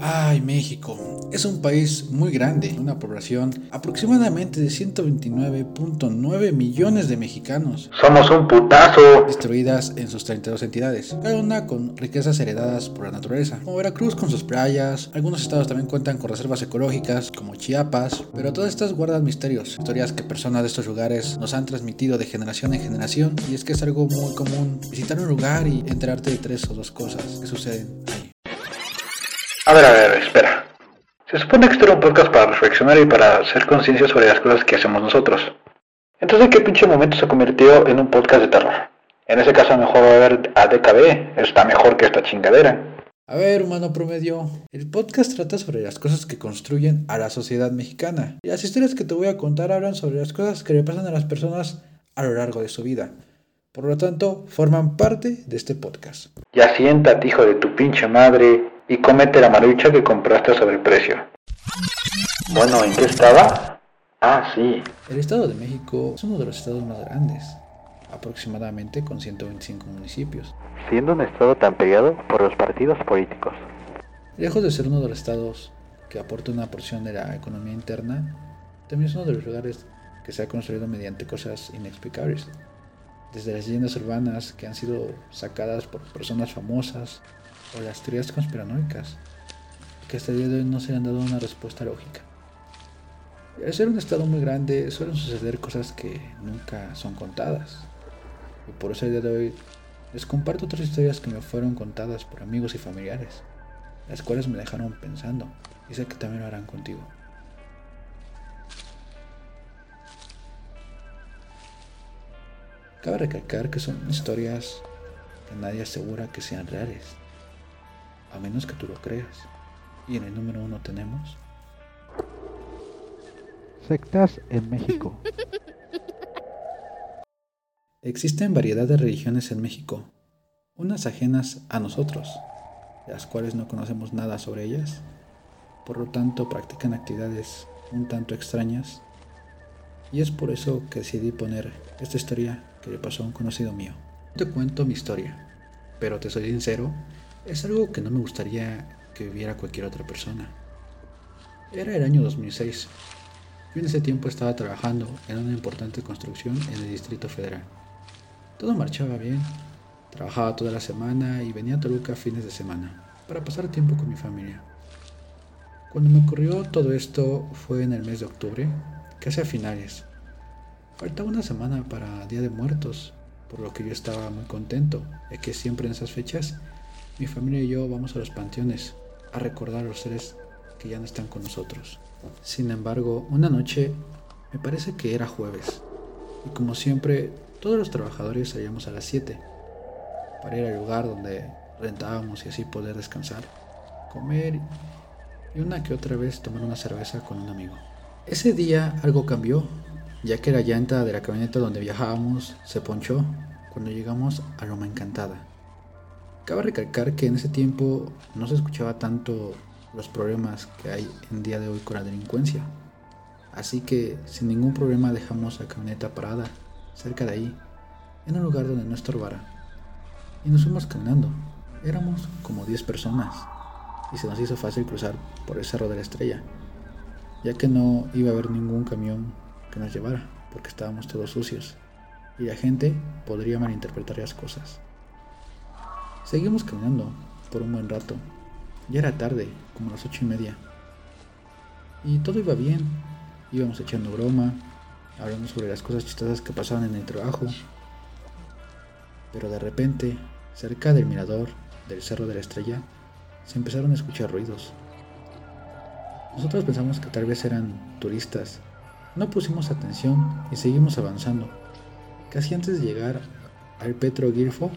Ay, México. Es un país muy grande, una población aproximadamente de 129.9 millones de mexicanos. Somos un putazo. Distribuidas en sus 32 entidades, cada una con riquezas heredadas por la naturaleza, como Veracruz con sus playas, algunos estados también cuentan con reservas ecológicas, como Chiapas, pero todas estas guardan misterios, historias que personas de estos lugares nos han transmitido de generación en generación, y es que es algo muy común visitar un lugar y enterarte de tres o dos cosas que suceden ahí. A ver, a ver, espera. Se supone que esto era un podcast para reflexionar y para hacer conciencia sobre las cosas que hacemos nosotros. Entonces, ¿qué pinche momento se convirtió en un podcast de terror? En ese caso, mejor va a ver a DKB. Está mejor que esta chingadera. A ver, humano promedio, el podcast trata sobre las cosas que construyen a la sociedad mexicana. Y las historias que te voy a contar hablan sobre las cosas que le pasan a las personas a lo largo de su vida. Por lo tanto, forman parte de este podcast. Ya siéntate, hijo de tu pinche madre y cómete la marucha que compraste a sobreprecio. Bueno, ¿en qué estaba? Ah, sí. El Estado de México es uno de los estados más grandes, aproximadamente con 125 municipios. Siendo un estado tan peleado por los partidos políticos. Lejos de ser uno de los estados que aporta una porción de la economía interna, también es uno de los lugares que se ha construido mediante cosas inexplicables. Desde las leyendas urbanas que han sido sacadas por personas famosas, o las teorías conspiranoicas, que hasta el día de hoy no se han dado una respuesta lógica. Al ser un estado muy grande suelen suceder cosas que nunca son contadas. Y por eso el día de hoy les comparto otras historias que me fueron contadas por amigos y familiares, las cuales me dejaron pensando y sé que también lo harán contigo. Cabe recalcar que son historias que nadie asegura que sean reales a menos que tú lo creas. Y en el número uno tenemos... Sectas en México. Existen variedad de religiones en México, unas ajenas a nosotros, las cuales no conocemos nada sobre ellas, por lo tanto practican actividades un tanto extrañas, y es por eso que decidí poner esta historia que le pasó a un conocido mío. Te cuento mi historia, pero te soy sincero, es algo que no me gustaría que viviera cualquier otra persona. Era el año 2006. Yo en ese tiempo estaba trabajando en una importante construcción en el Distrito Federal. Todo marchaba bien. Trabajaba toda la semana y venía a Toluca fines de semana para pasar tiempo con mi familia. Cuando me ocurrió todo esto fue en el mes de octubre, casi a finales. Faltaba una semana para Día de Muertos, por lo que yo estaba muy contento, de que siempre en esas fechas mi familia y yo vamos a los panteones a recordar a los seres que ya no están con nosotros. Sin embargo, una noche, me parece que era jueves, y como siempre, todos los trabajadores salíamos a las 7 para ir al lugar donde rentábamos y así poder descansar, comer y una que otra vez tomar una cerveza con un amigo. Ese día algo cambió, ya que la llanta de la camioneta donde viajábamos se ponchó cuando llegamos a Loma Encantada. Cabe recalcar que en ese tiempo no se escuchaba tanto los problemas que hay en día de hoy con la delincuencia. Así que sin ningún problema dejamos la camioneta parada cerca de ahí, en un lugar donde no estorbara. Y nos fuimos caminando. Éramos como 10 personas y se nos hizo fácil cruzar por el Cerro de la Estrella, ya que no iba a haber ningún camión que nos llevara, porque estábamos todos sucios y la gente podría malinterpretar las cosas. Seguimos caminando por un buen rato. Ya era tarde, como las ocho y media. Y todo iba bien. Íbamos echando broma, hablando sobre las cosas chistosas que pasaban en el trabajo. Pero de repente, cerca del mirador del Cerro de la Estrella, se empezaron a escuchar ruidos. Nosotros pensamos que tal vez eran turistas. No pusimos atención y seguimos avanzando. Casi antes de llegar al Petro Girfo,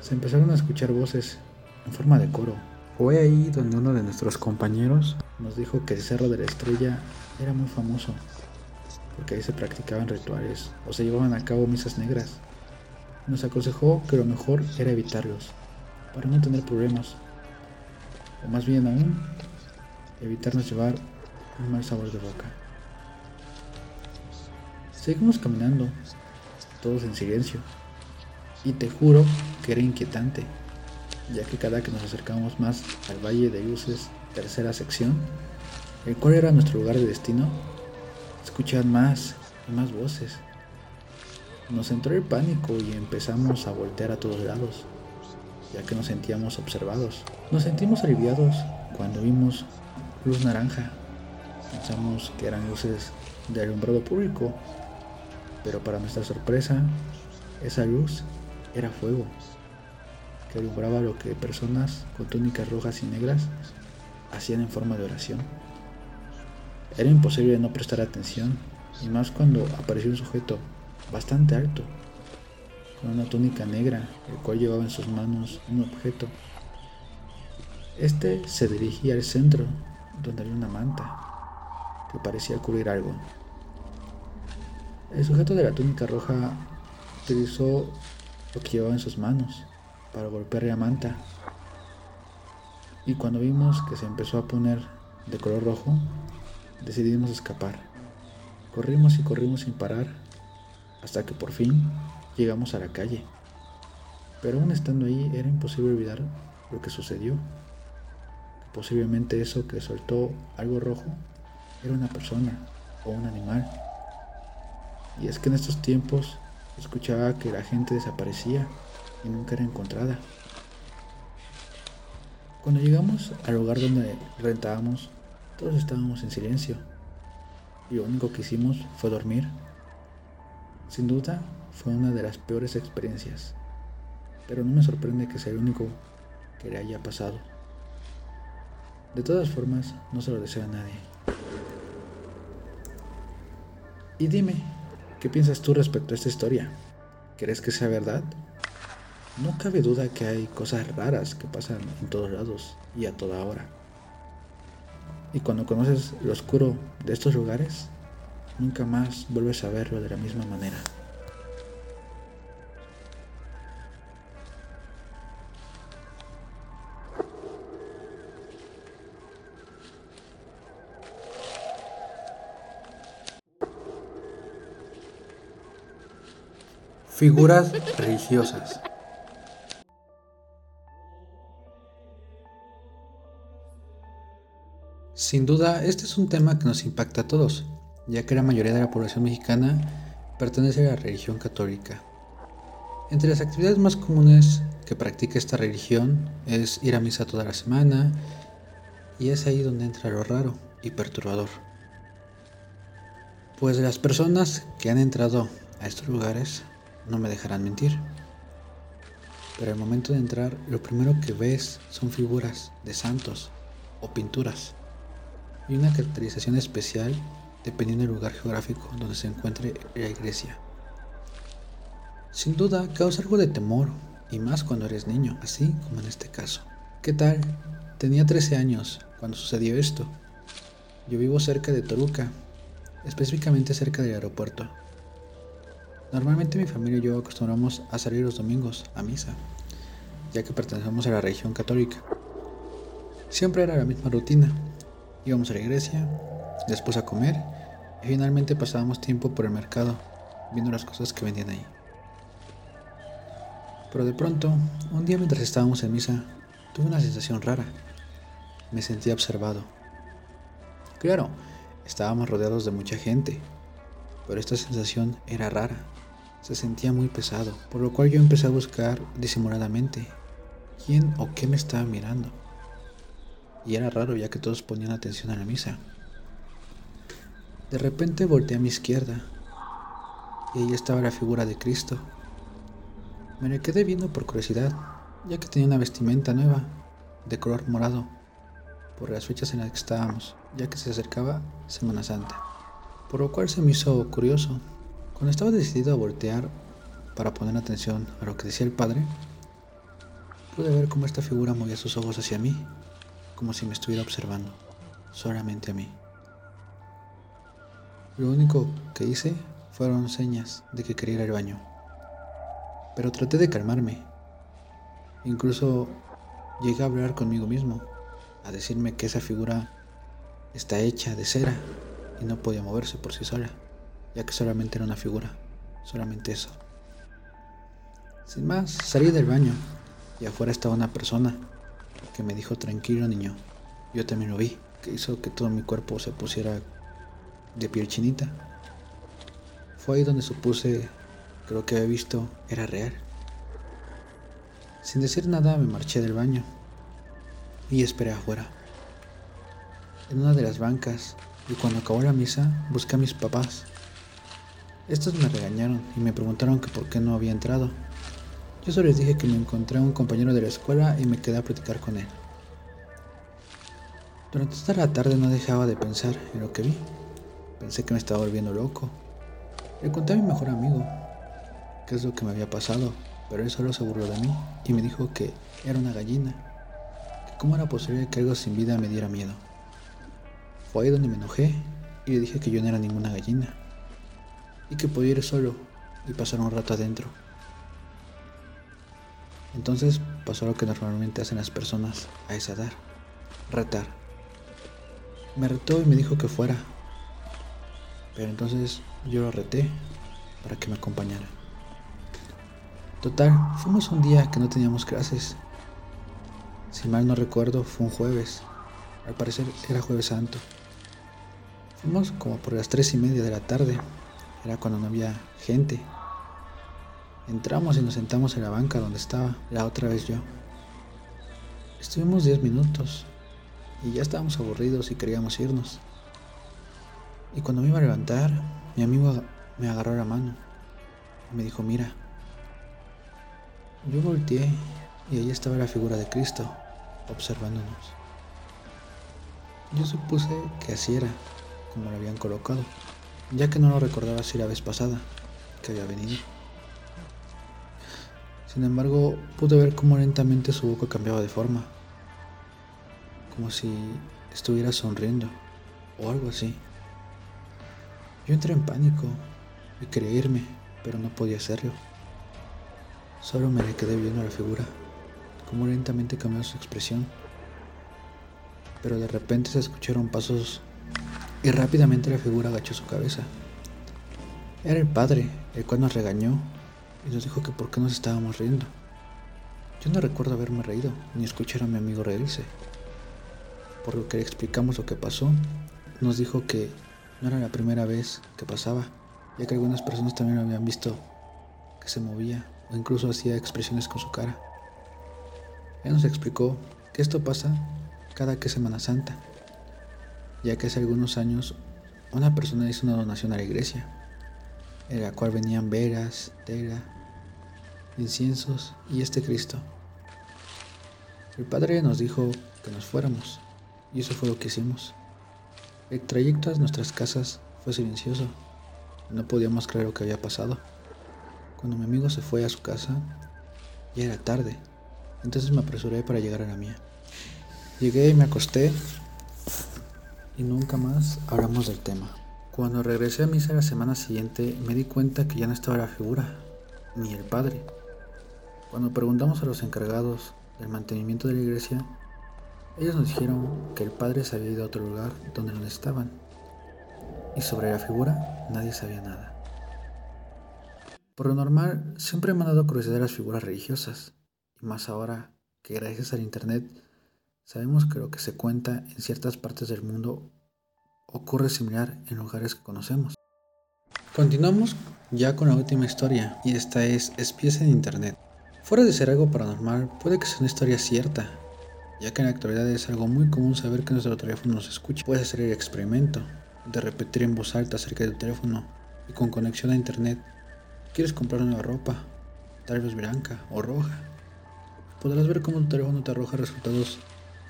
se empezaron a escuchar voces en forma de coro. Fue ahí donde uno de nuestros compañeros nos dijo que el Cerro de la Estrella era muy famoso, porque ahí se practicaban rituales o se llevaban a cabo misas negras. Nos aconsejó que lo mejor era evitarlos, para no tener problemas, o más bien aún, evitarnos llevar un mal sabor de boca. Seguimos caminando, todos en silencio, y te juro que era inquietante, ya que cada que nos acercamos más al Valle de Luces, tercera sección, el cual era nuestro lugar de destino, escuchaban más y más voces. Nos entró el pánico y empezamos a voltear a todos lados, ya que nos sentíamos observados. Nos sentimos aliviados cuando vimos luz naranja. Pensamos que eran luces de alumbrado público, pero para nuestra sorpresa, esa luz era fuego, que alumbraba lo que personas con túnicas rojas y negras hacían en forma de oración. Era imposible no prestar atención, y más cuando apareció un sujeto bastante alto, con una túnica negra, el cual llevaba en sus manos un objeto. Este se dirigía al centro, donde había una manta, que parecía cubrir algo. El sujeto de la túnica roja utilizó lo que llevaba en sus manos para golpear la manta. Y cuando vimos que se empezó a poner de color rojo, decidimos escapar. Corrimos y corrimos sin parar hasta que por fin llegamos a la calle. Pero aún estando ahí era imposible olvidar lo que sucedió. Posiblemente eso que soltó algo rojo era una persona o un animal. Y es que en estos tiempos escuchaba que la gente desaparecía y nunca era encontrada. Cuando llegamos al lugar donde rentábamos, todos estábamos en silencio y lo único que hicimos fue dormir. Sin duda fue una de las peores experiencias, pero no me sorprende que sea el único que le haya pasado. De todas formas, no se lo deseo a nadie. Y dime, ¿qué piensas tú respecto a esta historia? ¿Crees que sea verdad? No cabe duda que hay cosas raras que pasan en todos lados y a toda hora. Y cuando conoces lo oscuro de estos lugares, nunca más vuelves a verlo de la misma manera. Figuras religiosas. Sin duda, este es un tema que nos impacta a todos, ya que la mayoría de la población mexicana pertenece a la religión católica. Entre las actividades más comunes que practica esta religión es ir a misa toda la semana, y es ahí donde entra lo raro y perturbador. Pues las personas que han entrado a estos lugares no me dejarán mentir. Pero al momento de entrar, lo primero que ves son figuras de santos o pinturas y una caracterización especial dependiendo del lugar geográfico donde se encuentre la iglesia. Sin duda causa algo de temor, y más cuando eres niño, así como en este caso. ¿Qué tal? Tenía 13 años cuando sucedió esto. Yo vivo cerca de Toruca, específicamente cerca del aeropuerto. Normalmente mi familia y yo acostumbramos a salir los domingos a misa, ya que pertenecemos a la religión católica. Siempre era la misma rutina, Íbamos a la iglesia, después a comer y finalmente pasábamos tiempo por el mercado viendo las cosas que vendían ahí. Pero de pronto, un día mientras estábamos en misa, tuve una sensación rara. Me sentía observado. Claro, estábamos rodeados de mucha gente, pero esta sensación era rara. Se sentía muy pesado, por lo cual yo empecé a buscar disimuladamente quién o qué me estaba mirando y era raro ya que todos ponían atención a la misa. De repente volteé a mi izquierda y ahí estaba la figura de Cristo. Me le quedé viendo por curiosidad, ya que tenía una vestimenta nueva, de color morado, por las fechas en las que estábamos, ya que se acercaba Semana Santa, por lo cual se me hizo curioso. Cuando estaba decidido a voltear para poner atención a lo que decía el padre, pude ver cómo esta figura movía sus ojos hacia mí como si me estuviera observando, solamente a mí. Lo único que hice fueron señas de que quería ir al baño. Pero traté de calmarme. Incluso llegué a hablar conmigo mismo, a decirme que esa figura está hecha de cera y no podía moverse por sí sola, ya que solamente era una figura, solamente eso. Sin más, salí del baño y afuera estaba una persona que me dijo tranquilo niño. Yo también lo vi, que hizo que todo mi cuerpo se pusiera de piel chinita. Fue ahí donde supuse que lo que había visto era real. Sin decir nada me marché del baño y esperé afuera, en una de las bancas, y cuando acabó la misa busqué a mis papás. Estos me regañaron y me preguntaron que por qué no había entrado. Yo solo les dije que me encontré a un compañero de la escuela y me quedé a platicar con él. Durante toda la tarde no dejaba de pensar en lo que vi. Pensé que me estaba volviendo loco. Le conté a mi mejor amigo qué es lo que me había pasado, pero él solo se burló de mí y me dijo que era una gallina, que cómo era posible que algo sin vida me diera miedo. Fue ahí donde me enojé y le dije que yo no era ninguna gallina y que podía ir solo y pasar un rato adentro. Entonces pasó lo que normalmente hacen las personas a esa edad, retar. Me retó y me dijo que fuera, pero entonces yo lo reté para que me acompañara. Total, fuimos un día que no teníamos clases. Si mal no recuerdo, fue un jueves. Al parecer era jueves santo. Fuimos como por las tres y media de la tarde era cuando no había gente. Entramos y nos sentamos en la banca donde estaba la otra vez yo. Estuvimos 10 minutos y ya estábamos aburridos y queríamos irnos. Y cuando me iba a levantar, mi amigo me agarró la mano y me dijo, mira. Yo volteé y ahí estaba la figura de Cristo observándonos. Yo supuse que así era como lo habían colocado ya que no lo recordaba si la vez pasada que había venido. Sin embargo, pude ver cómo lentamente su boca cambiaba de forma, como si estuviera sonriendo o algo así. Yo entré en pánico y quería irme, pero no podía hacerlo. Solo me quedé viendo la figura, cómo lentamente cambió su expresión. Pero de repente se escucharon pasos y rápidamente la figura agachó su cabeza. Era el padre, el cual nos regañó y nos dijo que por qué nos estábamos riendo. Yo no recuerdo haberme reído ni escuchar a mi amigo reírse. Por lo que le explicamos lo que pasó, nos dijo que no era la primera vez que pasaba, ya que algunas personas también lo habían visto que se movía o incluso hacía expresiones con su cara. Él nos explicó que esto pasa cada que Semana Santa ya que hace algunos años una persona hizo una donación a la iglesia, en la cual venían veras, tela, inciensos y este Cristo. El Padre nos dijo que nos fuéramos, y eso fue lo que hicimos. El trayecto a nuestras casas fue silencioso, no podíamos creer lo que había pasado. Cuando mi amigo se fue a su casa, ya era tarde, entonces me apresuré para llegar a la mía. Llegué y me acosté y nunca más hablamos del tema. Cuando regresé a misa la semana siguiente me di cuenta que ya no estaba la figura, ni el padre. Cuando preguntamos a los encargados del mantenimiento de la iglesia, ellos nos dijeron que el padre se había ido a otro lugar donde no estaban. Y sobre la figura nadie sabía nada. Por lo normal, siempre me han dado curiosidad las figuras religiosas, y más ahora que gracias al internet Sabemos que lo que se cuenta en ciertas partes del mundo ocurre similar en lugares que conocemos. Continuamos ya con la última historia, y esta es Espías en Internet. Fuera de ser algo paranormal, puede que sea una historia cierta, ya que en la actualidad es algo muy común saber que nuestro teléfono nos escucha. Puedes hacer el experimento de repetir en voz alta acerca del teléfono y con conexión a Internet. ¿Quieres comprar nueva ropa? Tal vez blanca o roja. Podrás ver cómo tu teléfono te arroja resultados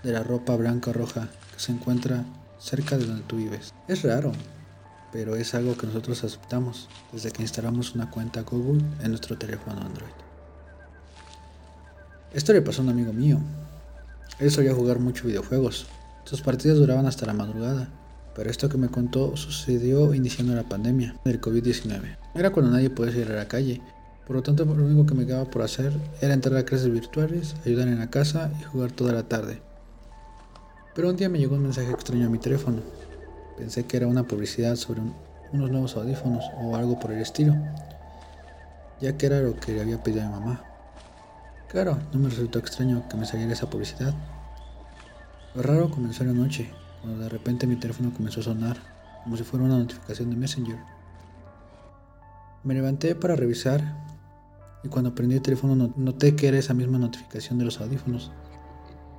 de la ropa blanca roja que se encuentra cerca de donde tú vives. Es raro, pero es algo que nosotros aceptamos desde que instalamos una cuenta Google en nuestro teléfono Android. Esto le pasó a un amigo mío. Él solía jugar mucho videojuegos. Sus partidas duraban hasta la madrugada, pero esto que me contó sucedió iniciando la pandemia del COVID-19. Era cuando nadie podía salir a la calle, por lo tanto lo único que me quedaba por hacer era entrar a clases virtuales, ayudar en la casa y jugar toda la tarde. Pero un día me llegó un mensaje extraño a mi teléfono. Pensé que era una publicidad sobre unos nuevos audífonos o algo por el estilo, ya que era lo que le había pedido a mi mamá. Claro, no me resultó extraño que me saliera esa publicidad. Lo raro comenzó en la noche, cuando de repente mi teléfono comenzó a sonar, como si fuera una notificación de Messenger. Me levanté para revisar y cuando prendí el teléfono noté que era esa misma notificación de los audífonos,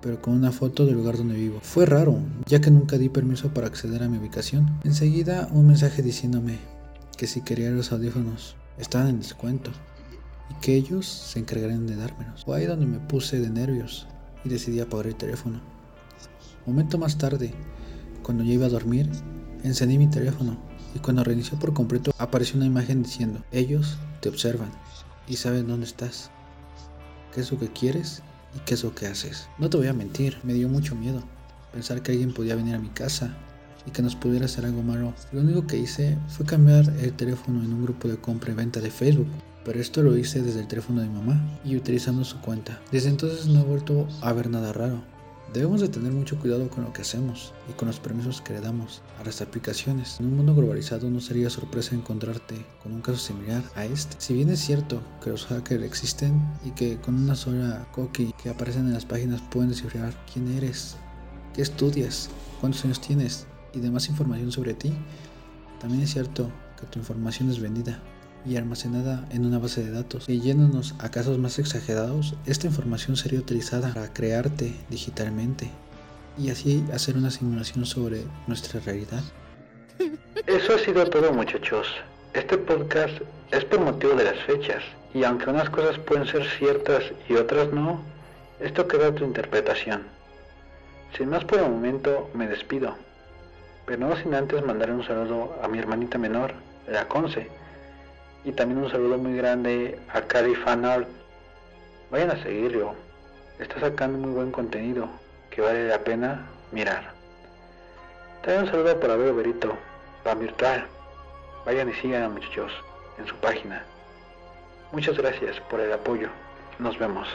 pero con una foto del lugar donde vivo. Fue raro, ya que nunca di permiso para acceder a mi ubicación. Enseguida un mensaje diciéndome que si quería los audífonos estaban en descuento y que ellos se encargarían de dármelos. Fue ahí donde me puse de nervios y decidí apagar el teléfono. Momento más tarde, cuando ya iba a dormir, encendí mi teléfono y cuando reinició por completo apareció una imagen diciendo, ellos te observan y saben dónde estás, qué es lo que quieres y qué es lo que haces. No te voy a mentir, me dio mucho miedo pensar que alguien podía venir a mi casa y que nos pudiera hacer algo malo. Lo único que hice fue cambiar el teléfono en un grupo de compra y venta de Facebook. Pero esto lo hice desde el teléfono de mi mamá y utilizando su cuenta. Desde entonces no he vuelto a ver nada raro. Debemos de tener mucho cuidado con lo que hacemos y con los permisos que le damos a las aplicaciones. En un mundo globalizado no sería sorpresa encontrarte con un caso similar a este. Si bien es cierto que los hackers existen y que con una sola cookie que aparecen en las páginas pueden descifrar quién eres, qué estudias, cuántos años tienes y demás información sobre ti, también es cierto que tu información es vendida y almacenada en una base de datos. Y yéndonos a casos más exagerados, esta información sería utilizada para crearte digitalmente y así hacer una simulación sobre nuestra realidad. Eso ha sido todo muchachos. Este podcast es por motivo de las fechas y aunque unas cosas pueden ser ciertas y otras no, esto queda a tu interpretación. Sin más por el momento me despido, pero no sin antes mandar un saludo a mi hermanita menor, la Conce, y también un saludo muy grande a Cari Fanart. Vayan a seguirlo. Está sacando muy buen contenido que vale la pena mirar. También un saludo para Vero Berito, para Virtual. Vayan y sigan muchachos en su página. Muchas gracias por el apoyo. Nos vemos.